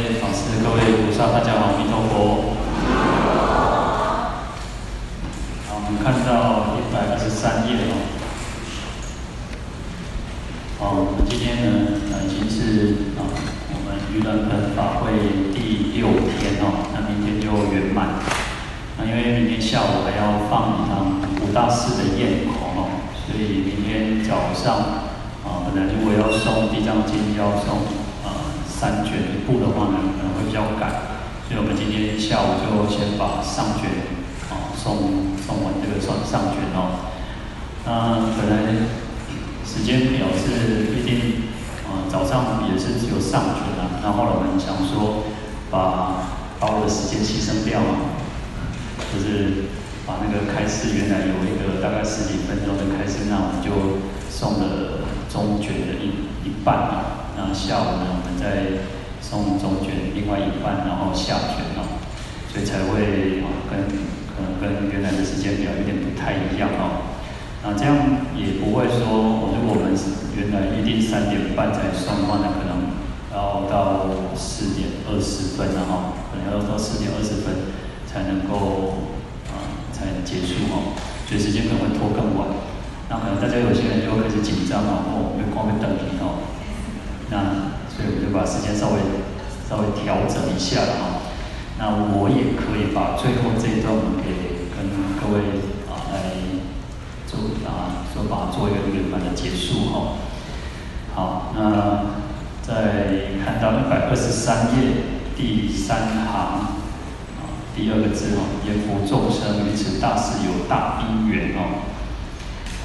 位法师、各位菩萨，大家好，弥陀佛。好，我们看到一百二十三页哦。好，我们今天呢，已经是啊，我们盂兰盆法会第六天哦，那明天就圆满。那因为明天下午还要放一堂五大四的宴口哦，所以明天早上啊，本来如果要诵地藏经，要诵。三卷一部的话呢，可能会比较赶，所以我们今天下午就先把上卷啊送送完这个上上卷哦。那本来时间表是预定啊早上也是只有上卷啊，然后来我们想说把把我的时间牺牲掉嘛，就是把那个开示原来有一个大概十几分钟的开示，那我们就送了中卷的一一半啊。那下午呢，在送中卷另外一半，然后下卷哦，所以才会啊跟可能跟原来的时间表有点不太一样哦。那这样也不会说，如果我们原来预定三点半才送的话呢，可能要到四点二十分了哈，可能要到四点二十分才能够啊才能结束哦，所以时间可能会拖更晚。那可能大家有些人就会开始紧张哦，哦，因为光会等你哦。时间稍微稍微调整一下了哈。那我也可以把最后这一段给跟各位啊来做啊，说把做一个圆满的结束哈。好，那在看到一百二十三页第三行啊，第二个字哦，阎浮众生于此大事有大因缘哦。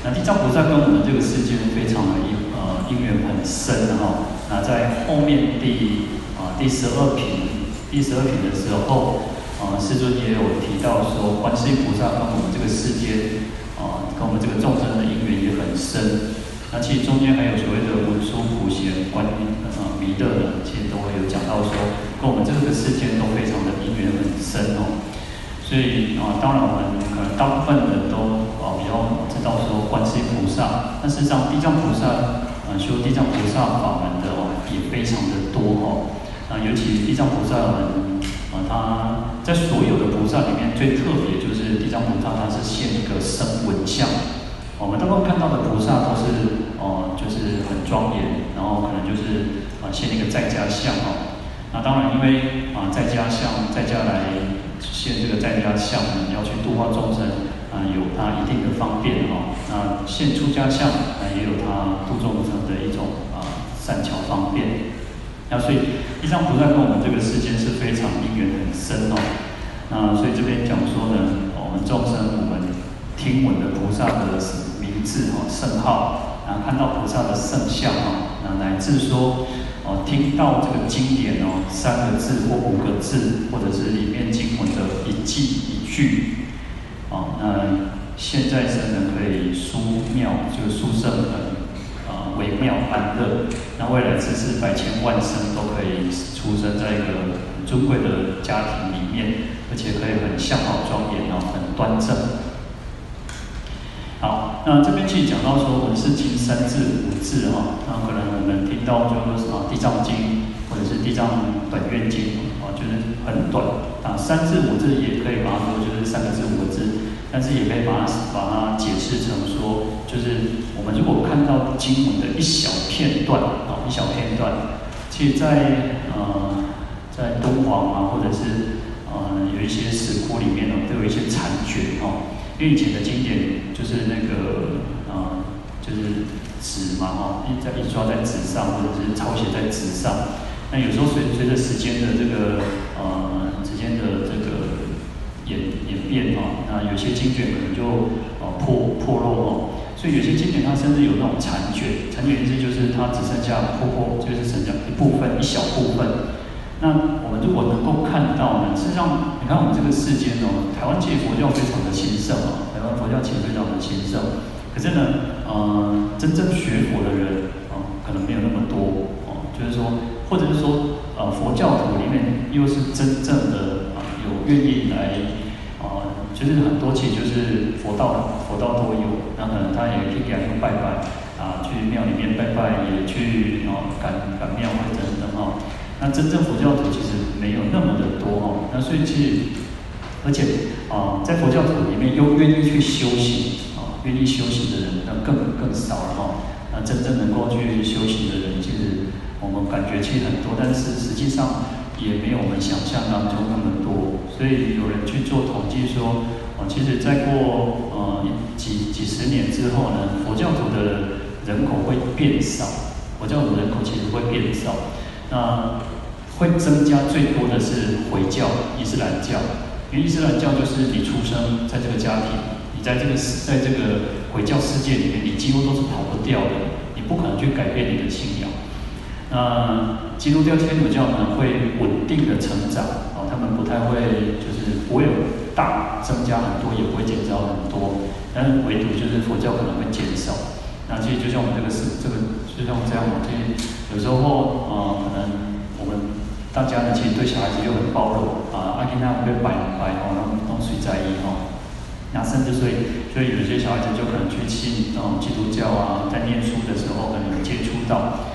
那地藏菩萨跟我们这个世界非常的因呃因缘很深哈。那在后面第啊第十二品，第十二品的时候，啊世尊也有提到说，观世音菩萨跟我们这个世间啊，跟我们这个众生的因缘也很深。那其实中间还有所谓的文殊普贤观音啊弥勒的，其实都会有讲到说，跟我们这个世间都非常的因缘很深哦。所以啊，当然我们可能大部分人都啊比较知道说观世音菩萨，但实上地藏菩萨。啊，修地藏菩萨法门的，非常的多哦。啊，尤其地藏菩萨门，啊，他在所有的菩萨里面最特别就是地藏菩萨，他是现一个声闻相。我们大部分看到的菩萨都是哦，就是很庄严，然后可能就是啊现一个在家相哦。那当然，因为啊在家相，在家来现这个在家相呢，要去度化众生。啊，有它一定的方便哈。那现出家相，啊，也有它度众生的一种啊善巧方便。那所以地藏菩萨跟我们这个世间是非常因缘很深哦。那所以这边讲说呢，我们众生，我们听闻的菩萨的名字哦，圣号，然后看到菩萨的圣像哦，那乃至说哦，听到这个经典哦，三个字或五个字，或者是里面经文的一句一句。哦，那现在生呢可以书妙，就是殊胜很啊微妙安乐。那未来之世百千万生都可以出生在一个很尊贵的家庭里面，而且可以很相好庄严哦，很端正。好，那这边其实讲到说我们是经三字五字哈，那可能我们听到就是说啊地藏经或者是地藏本愿经啊，就是很短啊，三字五字也可以把它说就是三个字五个字。但是也可以把它把它解释成说，就是我们如果看到经文的一小片段啊，一小片段，其实在呃在敦煌啊，或者是呃有一些石窟里面呢，都有一些残卷哦。因为以前的经典就是那个呃就是纸嘛哈，一在印刷在纸上，或者是抄写在纸上。那有时候随随着时间的这个呃时间的这个。演演变哦，那有些经卷可能就呃破破落哦，所以有些经典它甚至有那种残卷，残卷意思就是它只剩下破破，就是剩下一部分一小部分。那我们如果能够看到呢，事实上你看我们这个世间哦，台湾界佛教非常的兴盛哦，台湾佛教其实非常的兴盛，可是呢，呃，真正学佛的人哦，可能没有那么多哦，就是说，或者是说，呃，佛教徒里面又是真正的。有愿意来，就是很多其实就是佛道，佛道都有。那可能他也去感应拜拜，啊，去庙里面拜拜，也去哦，赶赶庙会等等哈。那真正佛教徒其实没有那么的多哦。那所以其实，而且啊，在佛教徒里面又愿意去修行啊，愿意修行的人那更更少了哈。那真正能够去修行的人，其实我们感觉其实很多，但是实际上也没有我们想象当中那么多。所以有人去做统计说，哦，其实再过呃几几十年之后呢，佛教徒的人口会变少，佛教徒人口其实会变少。那会增加最多的是回教、伊斯兰教，因为伊斯兰教就是你出生在这个家庭，你在这个在这个回教世界里面，你几乎都是跑不掉的，你不可能去改变你的信仰。那基督教、天主教呢，会稳定的成长，哦，他们不太会就是不会大增加很多，也不会减少很多，但是唯独就是佛教可能会减少。那其实就像我们这个是这个，就像这样嘛，其实有时候呃，可能我们。大家呢，其实对小孩子又很包容啊，阿金那会摆摆哦，然后都随在意哦。那甚至所以，所以有些小孩子就可能去信那种基督教啊，在念书的时候可能接触到。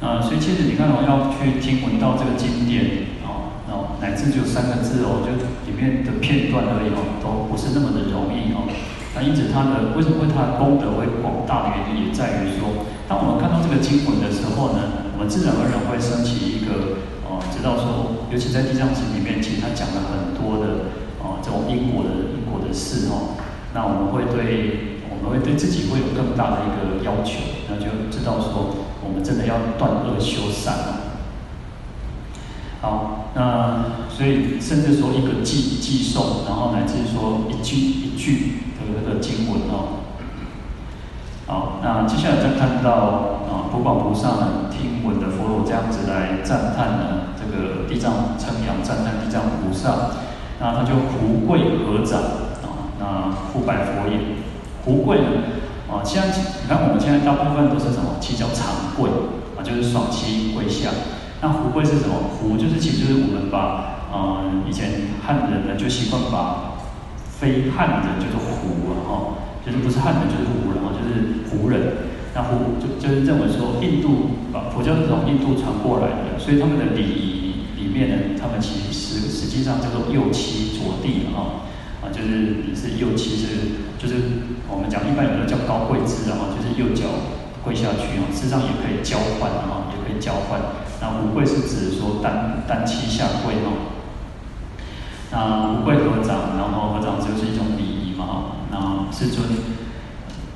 啊，所以其实你看哦，要去听闻到这个经典哦，哦，乃至就三个字哦，就里面的片段而已哦，都不是那么的容易哦。那因此它的为什么会它的功德会广大的原因，也在于说，当我们看到这个经文的时候呢，我们自然而然会升起一个。哦知道说，尤其在《地藏经》里面，其实他讲了很多的哦，这种因果的因果的事哦。那我们会对，我们会对自己会有更大的一个要求，那就知道说，我们真的要断恶修善了。好，那所以甚至说一个偈偈颂，然后乃至说一句一句的那个经文哦。好，那接下来再看到啊，普广菩萨呢，听闻的佛陀这样子来赞叹呢。这个地藏称扬赞叹地藏菩萨，那他就胡跪合掌啊，那复白佛言：胡跪呢？啊，现在你看我们现在大部分都是什么？七脚长跪啊，就是双膝跪下。那胡跪是什么？胡就是其实就是我们把呃以前汉人呢就习惯把非汉人就是胡啊，哈，就是不是汉人就是胡人啊，就是胡人。那胡就就是认为说印度把佛教是从印度传过来的，所以他们的礼仪。里面呢，他们其实实际上叫做右膝着地啊，啊，就是你是右膝是，就是我们讲一般有的叫高跪姿然后，就是右脚跪下去啊，实上也可以交换啊，也可以交换。那胡跪是指说单单膝下跪啊，那胡跪合掌，然后合掌就是一种礼仪嘛。那世尊，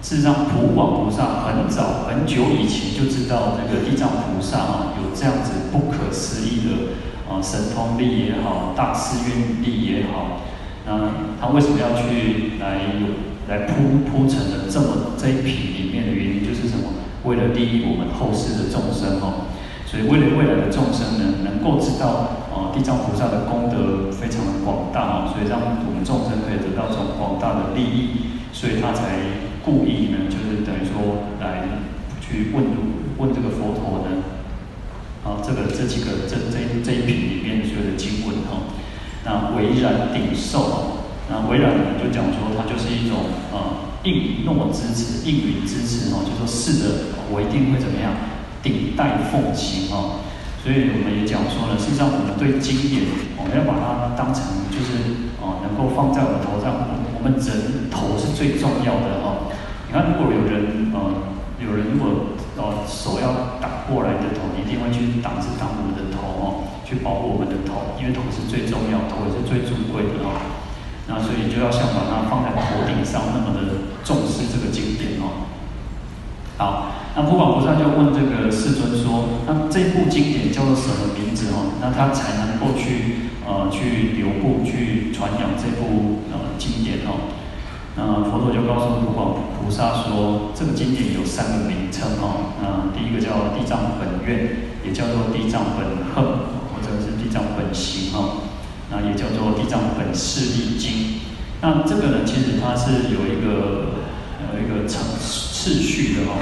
事实上普广菩萨很早很久以前就知道这个地藏菩萨啊，有这样子不可思议的。啊，神通力也好，大誓愿力也好，那他为什么要去来来铺铺成的这么这一品里面的原因就是什么？为了利益我们后世的众生哦，所以为了未来的众生呢，能够知道哦，地藏菩萨的功德非常的广大哦，所以让我们众生可以得到这种广大的利益，所以他才故意呢，就是等于说来去问问这个佛陀呢。啊，这个这几个这这这一品里面所有的经文哈，那为然顶受，那为然呢就讲说它就是一种啊应诺之词，应允之词哈，就说是的，我一定会怎么样顶戴奉行哦。所以我们也讲说呢，实上我们对经典，我们要把它当成就是啊能够放在我们头上，我们人头是最重要的哦。你看如果有人呃有人如果呃手要打过来的头，一定会去挡是挡我们的头哦，去保护我们的头，因为头是最重要，头也是最尊贵的哦。那所以就要像把它放在头顶上，那么的重视这个经典哦。好，那普广菩萨就问这个世尊说：那这部经典叫做什么名字哦？那他才能够去呃去留步去传扬这部呃经典哦？那佛陀就告诉普广菩萨说，这个经典有三个名称哦。那第一个叫地藏本愿，也叫做地藏本恨，行哦。那也叫做地藏本誓力经。那这个呢，其实它是有一个有一个程次序的哦。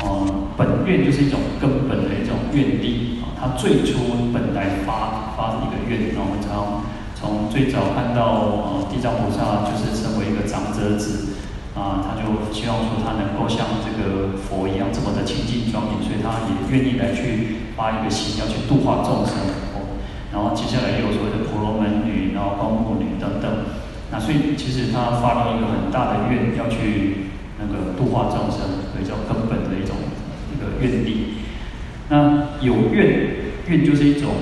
哦，本愿就是一种根本的一种愿力啊。它最初本来发发一个愿，然后常。从最早看到呃地藏菩萨就是身为一个长者子，啊，他就希望说他能够像这个佛一样这么的清净庄严，所以他也愿意来去发一个心，要去度化众生。然后接下来又有所谓的婆罗门女，然后光目女等等。那所以其实他发了一个很大的愿，要去那个度化众生，所以叫根本的一种一个愿力。那有愿，愿就是一种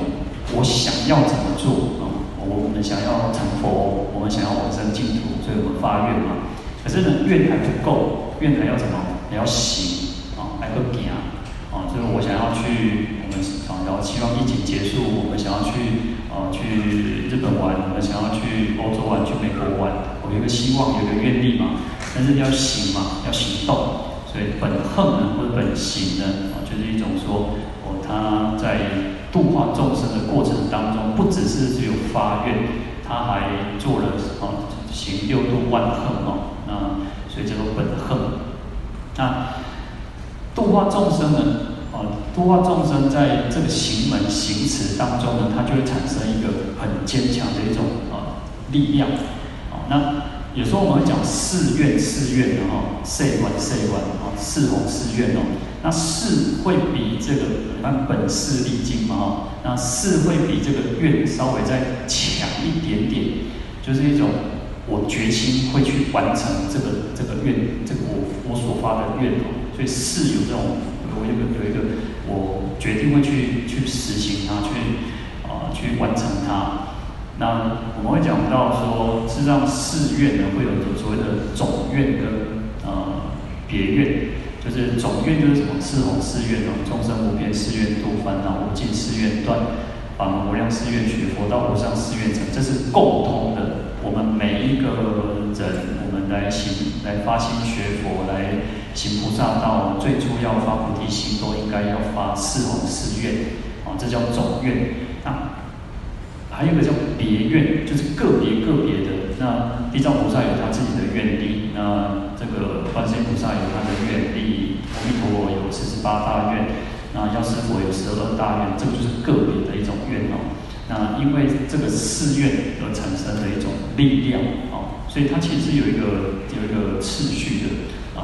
我想要怎么做啊？我我们想要成佛，我们想要往生净土，所以我们发愿嘛。可是呢，愿还不够，愿还要怎么？还要行啊，还要行啊。就是我想要去，然后希望疫情结束，我们想要去啊，去日本玩，我们想要去欧洲玩，去美国玩。我有一个希望，有一个愿力嘛。但是要行嘛，要行动。所以本行呢，或者本行呢，啊，就是一种说，哦，他在度化众生的过程当中，不只是只有发愿，他还做了啊，行六度万恨哦。啊，所以叫做本行。那度化众生呢？啊，度化众生在这个行门行持当中呢，它就会产生一个很坚强的一种啊力量。啊，那有时候我们会讲誓愿，誓愿的哈，誓愿，誓愿啊，誓弘誓愿哦。那誓会比这个你看本誓力经嘛哈，那誓会比这个愿稍微再强一点点，就是一种。我决心会去完成这个这个愿，这个我我所发的愿哦，所以誓有这种，我有个有一个，我决定会去去实行它，去啊、去完成它。那我们会讲到说，实际上誓愿呢会有所谓的总院跟呃别院，就是总院就是什么誓弘寺院哦，众生无边誓愿度，烦恼无尽誓愿断，法门无量寺院学，佛道无上寺院成，这是共通的。我们每一个人，我们来行、来发心学佛、行菩萨道，最初要发菩提心，都应该要发四弘誓愿，啊，这叫总愿。那还有一个叫别愿，就是个别个别的。那地藏菩萨有他自己的愿力，那这个观世音菩萨有他的愿力，阿弥陀佛有四十八大愿，那药师佛有十二大愿，这个就是个别的一种愿哦。那因为这个誓愿而产生的一种力量啊，所以它其实是有一个有一个次序的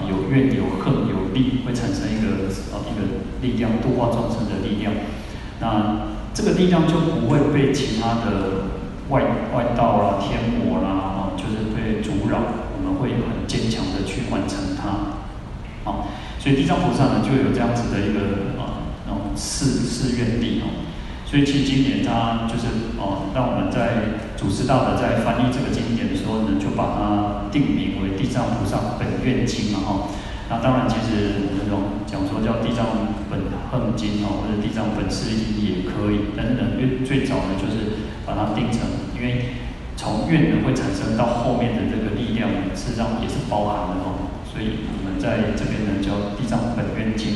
有愿有恨有力，会产生一个啊一个力量，度化众生的力量。那这个力量就不会被其他的外外道啦、天魔啦啊，就是被阻扰，我们会很坚强的去完成它。啊，所以地藏菩萨呢就有这样子的一个啊那种誓誓愿力哦。所以其实今年他就是哦，让我们在祖师大德在翻译这个经典的时候呢，就把它定名为《地藏菩萨本愿经》嘛哈。那当然，其实我们这种讲说叫《地藏本恨经》哦，或者《地藏本誓经》也可以。但是呢，最最早呢，就是把它定成，因为从愿呢会产生到后面的这个力量，事实上也是包含的哦。所以我们在这边呢叫《地藏本愿经》。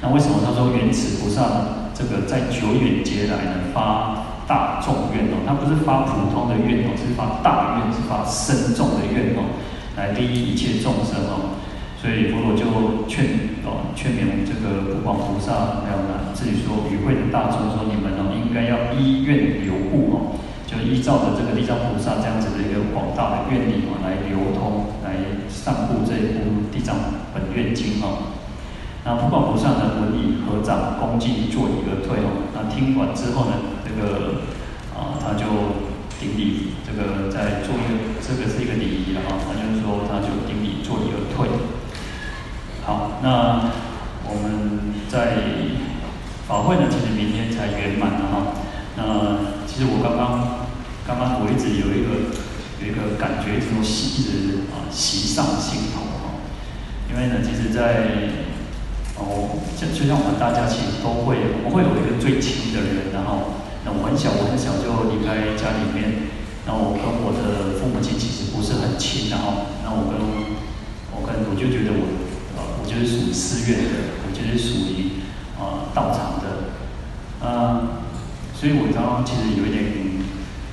那为什么他说原始菩萨？这个在久远劫来呢，发大众愿哦，他不是发普通的愿哦，是发大愿，是发深重的愿哦，来利益一切众生哦。所以佛陀就劝哦，劝勉这个普广菩萨还有呢，自己说与会的大众说，你们哦应该要依愿流布哦，就依照着这个地藏菩萨这样子的一个广大的愿力哦，来流通，来散布这一部地藏本愿经哦。那普广菩萨呢，闻已合掌恭敬作礼而退哦。那听完之后呢，个啊，他就顶礼，这个在做一个，这个是一个礼仪了哈。他就是说，他就顶礼作礼而退。好，那我们在法会呢，其实明天才圆满了哈。那其实我刚刚刚刚我一直有一个有一个感觉，一直一直啊袭上心头哈。因为呢，其实，在哦，就就像我们大家其实都会，我们会有一个最亲的人，然后，我很小，我很小就离开家里面，然后我跟我的父母亲其实不是很亲，然后，那我跟，我跟我就觉得我，呃，我就是属于寺院的，我就是属于呃道场的，呃，所以我刚刚其实有一点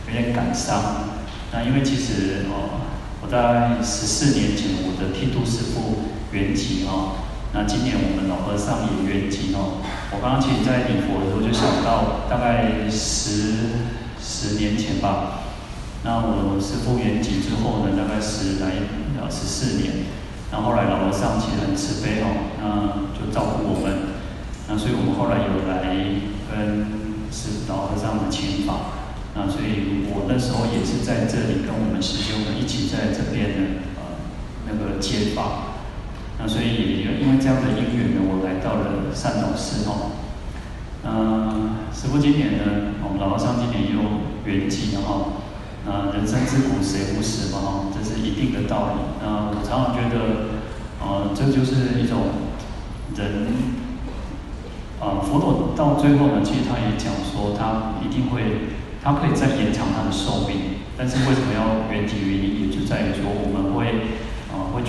有点感伤，那因为其实哦，我在十四年前我的剃度师父圆寂哦。那今年我们老和尚也圆寂哦。我刚刚其实，在礼佛的时候就想到，大概十十年前吧。那我师父圆寂之后呢，大概十来呃十四年，然后后来老和尚其实很慈悲哦，那就照顾我们，那所以我们后来有来跟师老和尚的请法，那所以我那时候也是在这里跟我们师兄们一起在这边呢呃那个接法，那所以也因为这样的因缘呢，我来到了善导寺哦。嗯，师父今年呢，我们老和尚今年又圆寂，然后，啊，人生之苦谁无死嘛，哈，这是一定的道理。啊，我常常觉得，啊，这就是一种人，啊，佛陀到最后呢，其实他也讲说，他一定会，他可以再延长他的寿命，但是为什么要圆寂？原因也就在于说，我，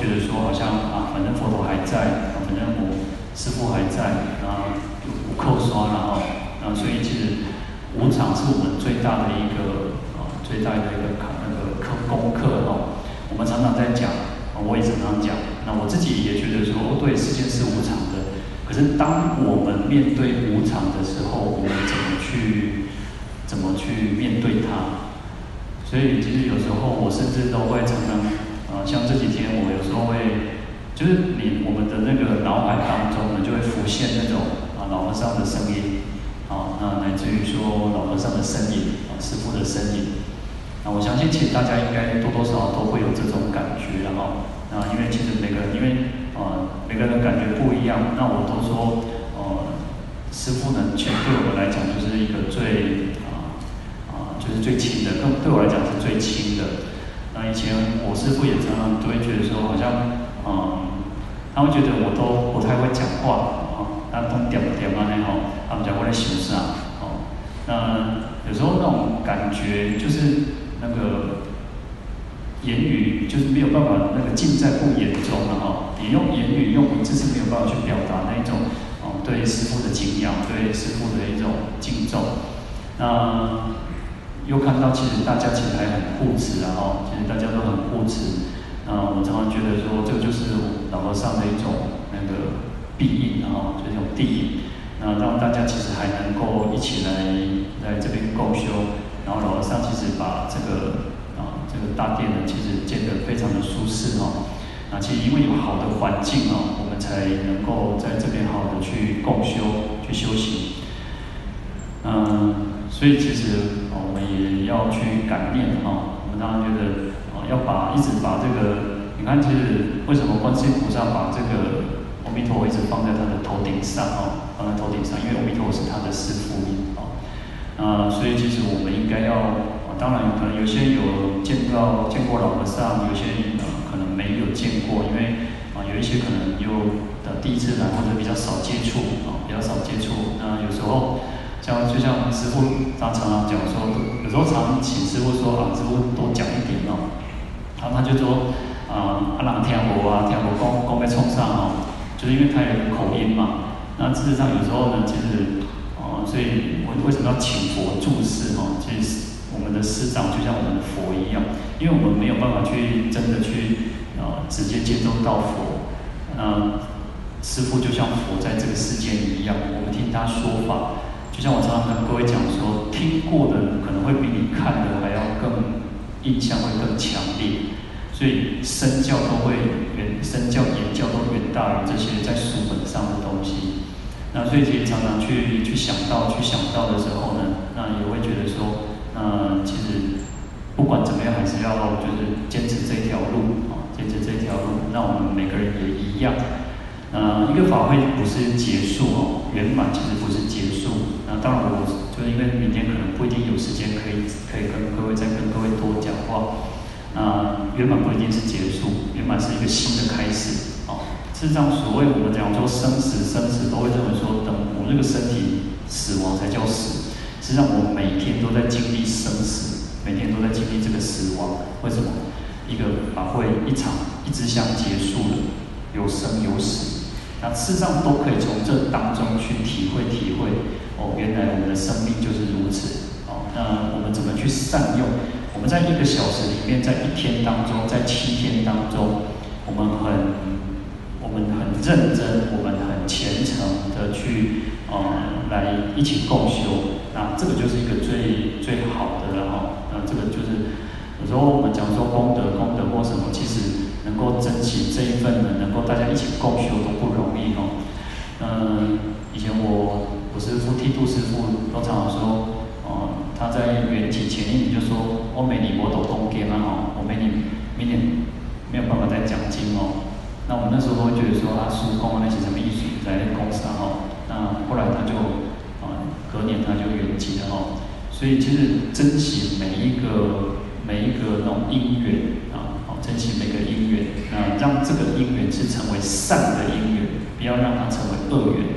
觉得说，好像啊，反正佛陀还在，啊反正我师父还在，啊。扣刷了哈，那所以其实无常是我们最大的一个啊，最大的一个考那个课功课哈。我们常常在讲，我也常常讲，那我自己也觉得说，对，世间是无常的。可是当我们面对无常的时候，我们怎么去怎么去面对它？所以其实有时候我甚至都会常常啊，像这几天我有时候会，就是你我们的那个脑海当中呢，就会浮现那种啊。老和尚的声音，啊，那乃至于说老和尚的身影，啊，师傅的身影，那我相信其实大家应该多多少少都会有这种感觉，然后，啊，因为其实每个，因为啊，每个人感觉不一样，那我都说，呃，师傅呢，其实对我们来讲就是一个最，啊，啊，就是最亲的，更对我来讲是最亲的。那以前我师傅也常常都会觉得说，好像，嗯，他会觉得我都不太会讲话。他通点点啊，然后他们讲过来形式啊，哦，那有时候那种感觉就是那个言语就是没有办法那个尽在不言中了哈。你用言语用文字是没有办法去表达那一种哦对师傅的敬仰，对师傅的一种敬重。那又看到其实大家其实还很护持啊，哈，其实大家都很护持。那我常常觉得说，这个就是老和尚的一种那个。必应，然后就这种地应，那让大家其实还能够一起来在这边共修，然后老和尚其实把这个啊这个大殿呢，其实建得非常的舒适哈。那其实因为有好的环境啊，我们才能够在这边好好的去共修去修行。嗯，所以其实我们也要去感念哈。我们当然觉得啊，要把一直把这个，你看其实为什么观世音菩萨把这个。阿弥陀佛一直放在他的头顶上哦，放在头顶上，因为阿弥陀佛是他的师父哦。啊，所以其实我们应该要，当然可能有些有见到见过老和尚，有些呃可能没有见过，因为啊有一些可能又的第一次来或者比较少接触啊，比较少接触。那有时候像就像师傅他常常讲说，有时候常请师傅说啊，师傅多讲一点哦。然后他就说啊，阿郎听无啊，听无讲讲要创啥哦。就是因为他有口音嘛，那事实上有时候呢，其实，哦，所以我为什么要请佛住寺哦？其实我们的师长就像我们的佛一样，因为我们没有办法去真的去，啊，直接接触到佛。那师傅就像佛在这个世间一样，我们听他说法，就像我常常跟各位讲说，听过的可能会比你看的还要更印象会更强烈。所以身教都会远，身教言教都远大于这些在书本上的东西。那所以其实常常去去想到去想到的时候呢，那也会觉得说，那其实不管怎么样，还是要就是坚持这条路啊，坚持这条路。那我们每个人也一样。呃，一个法会不是结束哦，圆满其实不是结束。那当然我就是因为明天可能不一定有时间可以可以跟各位再跟各位多讲话。那圆满不一定是结束，圆满是一个新的开始。哦，事实上，所谓我们讲说生死，生死都会认为说，等我们这个身体死亡才叫死。实际上，我们每天都在经历生死，每天都在经历这个死亡。为什么？一个法会一场一支香结束了，有生有死，那事实上都可以从这当中去体会体会。哦，原来我们的生命就是如此。哦，那我们怎么去善用？我们在一个小时里面，在一天当中，在七天当中，我们很，我们很认真，我们很虔诚的去，呃，来一起共修。那这个就是一个最最好的了哈。那这个就是，有时候我们讲说功德、功德或什么，其实能够争取这一份呢，能够大家一起共修都不容易哦。嗯，以前我我师傅剃度师父都常常说，哦，他在圆寂前一年就说，我每年我都东给嘛哦，我每年明年没有办法再讲经哦。那我们那时候都会觉得说啊，师公那些什么艺术在那公司哦，那后来他就啊，隔年他就圆寂了哦。所以其实珍惜每一个每一个那种因缘啊，珍惜每个因缘，那让这个因缘是成为善的因缘，不要让它成为恶缘。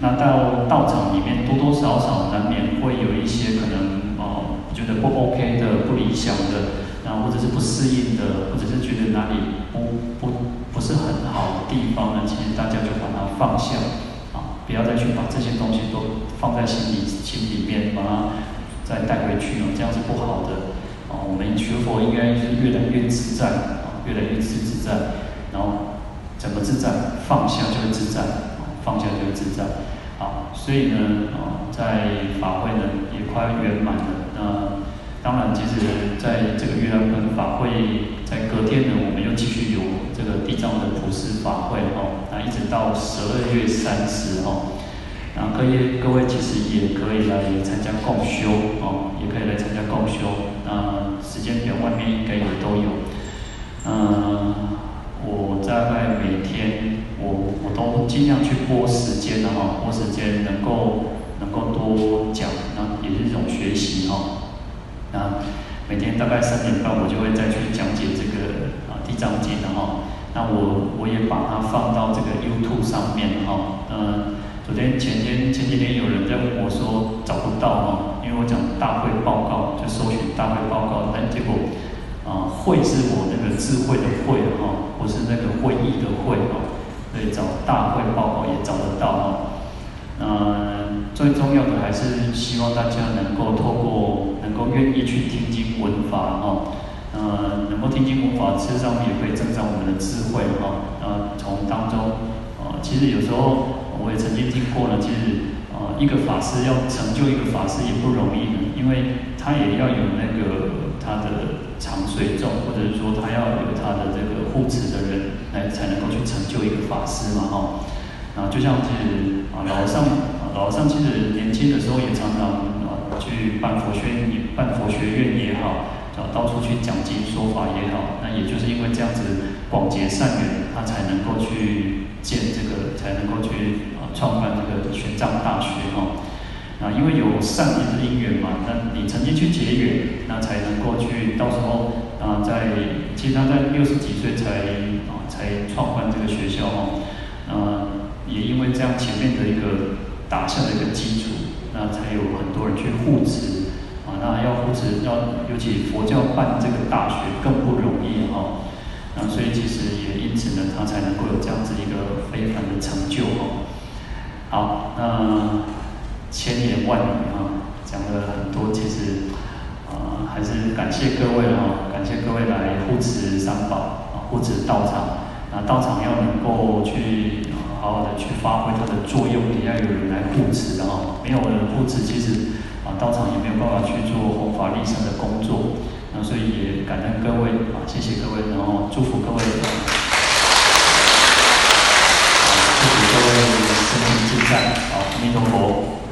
那到道场里面多多少少难免会有一些可能哦，觉得不 OK 的、不理想的，那或者是不适应的，或者是觉得哪里不不。不是很好的地方呢，其实大家就把它放下，啊，不要再去把这些东西都放在心里心里面，把它再带回去哦，这样是不好的。应该是越来越自在，啊，越来越自自在，然后怎么自在？放下就会自在，放下就会自在。啊，所以呢，啊，在法会呢也快圆满了。那当然，其实在这个月亮跟法会在隔天呢，我们又继续有。这个地藏的普世法会哦，那一直到十二月三十号，那各位各位其实也可以来参加共修哦，也可以来参加共修。那时间表外面应该也都有。嗯，我大概每天我我都尽量去拨时间的哈，拨时间能够能够多讲，那也是一种学习哈。那每天大概三点半我就会再去讲解这个啊。地藏经的哈，那我我也把它放到这个 YouTube 上面哈。嗯，昨天前天前几天有人在问我说找不到哈，因为我讲大会报告就搜寻大会报告，但结果啊会是我那个智慧的慧哈，不是那个会议的会哈，所以找大会报告也找得到哈。嗯，最重要的还是希望大家能够透过能够愿意去听经闻法哈。呃，能够听经闻法，事实上也可以增长我们的智慧哈。呃，从当中，呃，其实有时候我也曾经听过了，其实呃，一个法师要成就一个法师也不容易的，因为他也要有那个他的长随众，或者是说他要有他的这个护持的人来才能够去成就一个法师嘛哈。啊，就像其实啊，老和尚，老和尚其实年轻的时候也常常啊去办佛学，办佛学院也好。啊到处去讲经说法也好，那也就是因为这样子广结善缘，他才能够去建这个，才能够去啊创办这个玄奘大学哈。啊，因为有善因的因缘嘛，那你曾经去结缘，那才能够去到时候啊，在其实他在六十几岁才啊才创办这个学校哈。啊，也因为这样前面的一个打下的一个基础，那才有很多人去护持啊。那要扶持，要尤其佛教办这个大学更不容易哈。那所以其实也因此呢，他才能够有这样子一个非凡的成就哦。好，那千言万语啊，讲了很多，其实啊，还是感谢各位哈，感谢各位来护持三宝啊，护持道场。那道场要能够去好好的去发挥它的作用，也要有人来护持的哈。没有人护持，其实。啊，道场也没有办法去做弘法利生的工作，所以也感恩各位啊，谢谢各位，然后祝福各位，啊，祝福各位身体健在啊，阿弥陀佛。